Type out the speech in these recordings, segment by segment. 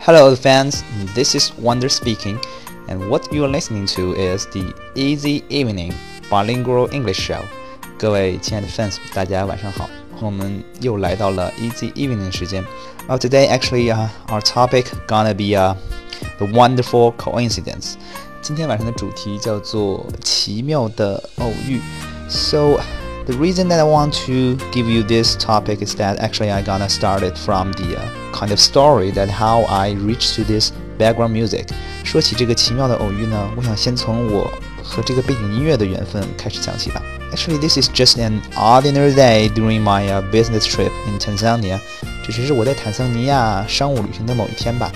Hello, fans. This is Wonder speaking, and what you are listening to is the Easy Evening Bilingual English Show. 各位亲爱的 fans，大家晚上好，我们又来到了 Easy Evening 时间。Well, today actually, uh, our topic gonna be uh, the wonderful coincidence. 今天晚上的主题叫做奇妙的偶遇。So the reason that I want to give you this topic is that actually I gonna start it from the uh, kind of story that how I reached to this background music。说起这个奇妙的偶遇呢，我想先从我和这个背景音乐的缘分开始讲起吧。Actually, this is just an ordinary day during my uh, business trip in Tanzania。这只是我在坦桑尼亚商务旅行的某一天吧。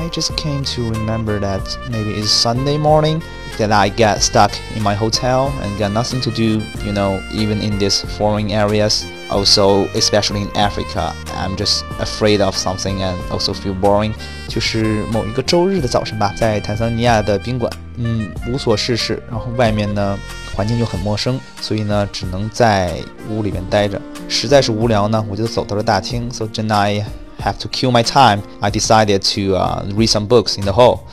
I just came to remember that maybe it's Sunday morning that I get stuck in my hotel and got nothing to do, you know, even in these foreign areas. Also, especially in Africa, I'm just afraid of something and also feel boring. 就是某一个周日的早晨吧，在坦桑尼亚的宾馆，嗯，无所事事，然后外面呢环境又很陌生，所以呢只能在屋里面待着。实在是无聊呢，我就走到了大厅。So then I have to kill my time. I decided to uh, read some books in the hall.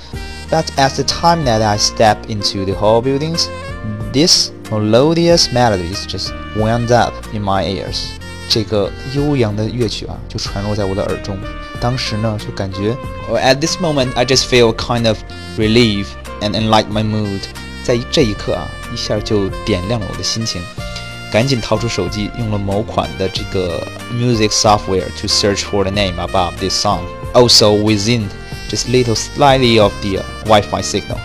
But at the time that I stepped into the hall buildings, this melodious melodies just wound up in my ears. 这个悠扬的乐曲啊，就传入在我的耳中。当时呢，就感觉，at this moment I just feel kind of relief and enlight my mood。在这一刻啊，一下就点亮了我的心情。 赶紧掏出手机，用了某款的这个 music software to search for the name above this song. Also within just little slightly of the Wi-Fi signal，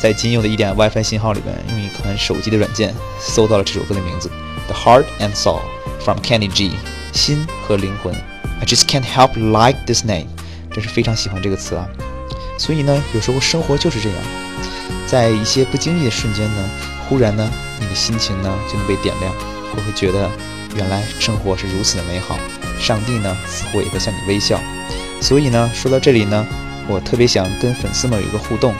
在仅有的一点 WiFi 信号里边，用一款手机的软件搜到了这首歌的名字，The Heart and Soul from Kenny G，心和灵魂。I just can't help like this name，真是非常喜欢这个词啊。所以呢，有时候生活就是这样，在一些不经意的瞬间呢， 忽然呢，你的心情呢就能被点亮，我会觉得原来生活是如此的美好，上帝呢似乎也在向你微笑。所以呢，说到这里呢。我特别想跟粉丝们有一个互动。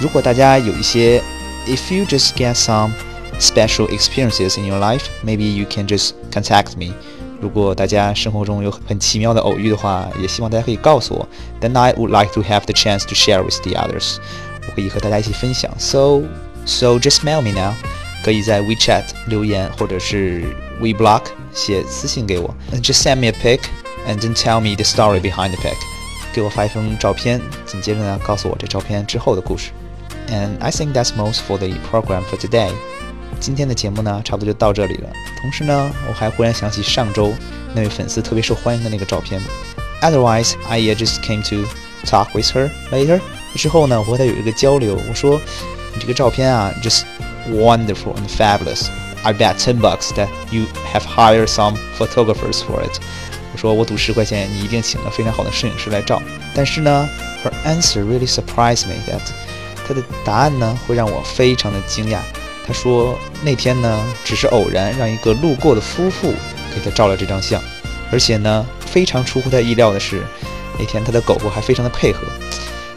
如果大家有一些，if you just get some special experiences in your life, maybe you can just contact me。如果大家生活中有很奇妙的偶遇的话，也希望大家可以告诉我。Then I would like to have the chance to share with the others。我可以和大家一起分享。So So just mail me now. 可以在 WeChat 留言或者是 Weibo just send me a pic and then tell me the story behind the pic. pic，给我发一封照片，紧接着呢告诉我这照片之后的故事。And I think that's most for the program for today. today。今天的节目呢，差不多就到这里了。同时呢，我还忽然想起上周那位粉丝特别受欢迎的那个照片。Otherwise, I uh, just came to talk with her later。之后呢，我和她有一个交流，我说。这个照片啊，just wonderful and fabulous。I bet ten bucks that you have hired some photographers for it 我。说我赌十块钱，你一定请了非常好的摄影师来照。但是呢，her answer really surprised me that 她的答案呢会让我非常的惊讶。她说那天呢只是偶然让一个路过的夫妇给她照了这张相，而且呢非常出乎她意料的是，那天她的狗狗还非常的配合。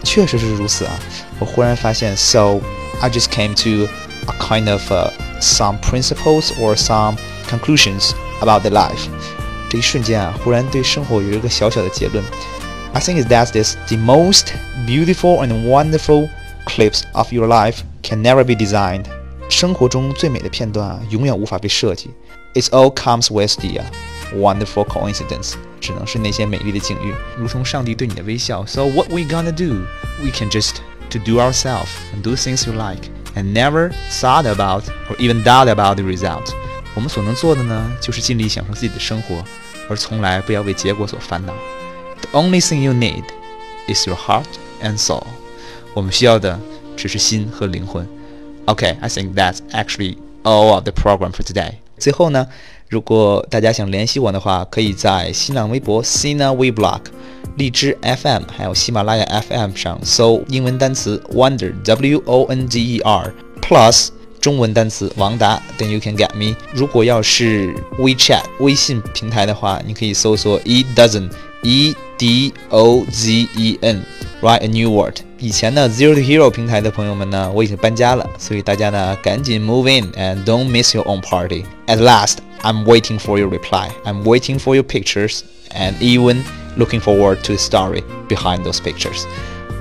确实是如此啊！我忽然发现，so I just came to a kind of、uh, some principles or some conclusions about the life。这一瞬间啊，忽然对生活有一个小小的结论。I think is that this the most beautiful and wonderful clips of your life can never be designed。生活中最美的片段啊，永远无法被设计。It all comes with the wonderful coincidence，只能是那些美丽的境遇，如同上帝对你的微笑。So what we gonna do? We can just to do ourselves and do things you like and never thought about or even doubt about the result. 我们所能做的呢，就是尽力享受自己的生活，而从来不要为结果所烦恼。The only thing you need is your heart and soul。我们需要的只是心和灵魂。Okay, I think that's actually all of the program for today。最后呢，如果大家想联系我的话，可以在新浪微博 Sina WeBlock、 荔枝 FM 还有喜马拉雅 FM 上搜英文单词 Wonder W O N D E R Plus。中文单词王达，then you can get me。如果要是 WeChat 微信平台的话，你可以搜索 e dozen e d o z e n，write a new word。以前呢，Zero to Hero 平台的朋友们呢，我已经搬家了，所以大家呢赶紧 move in and don't miss your own party. At last, I'm waiting for your reply. I'm waiting for your pictures and even looking forward to the story behind those pictures。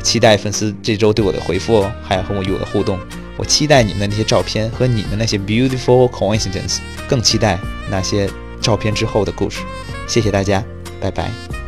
期待粉丝这周对我的回复哦，还有和我与我的互动。我期待你们的那些照片和你们那些 beautiful coincidence，更期待那些照片之后的故事。谢谢大家，拜拜。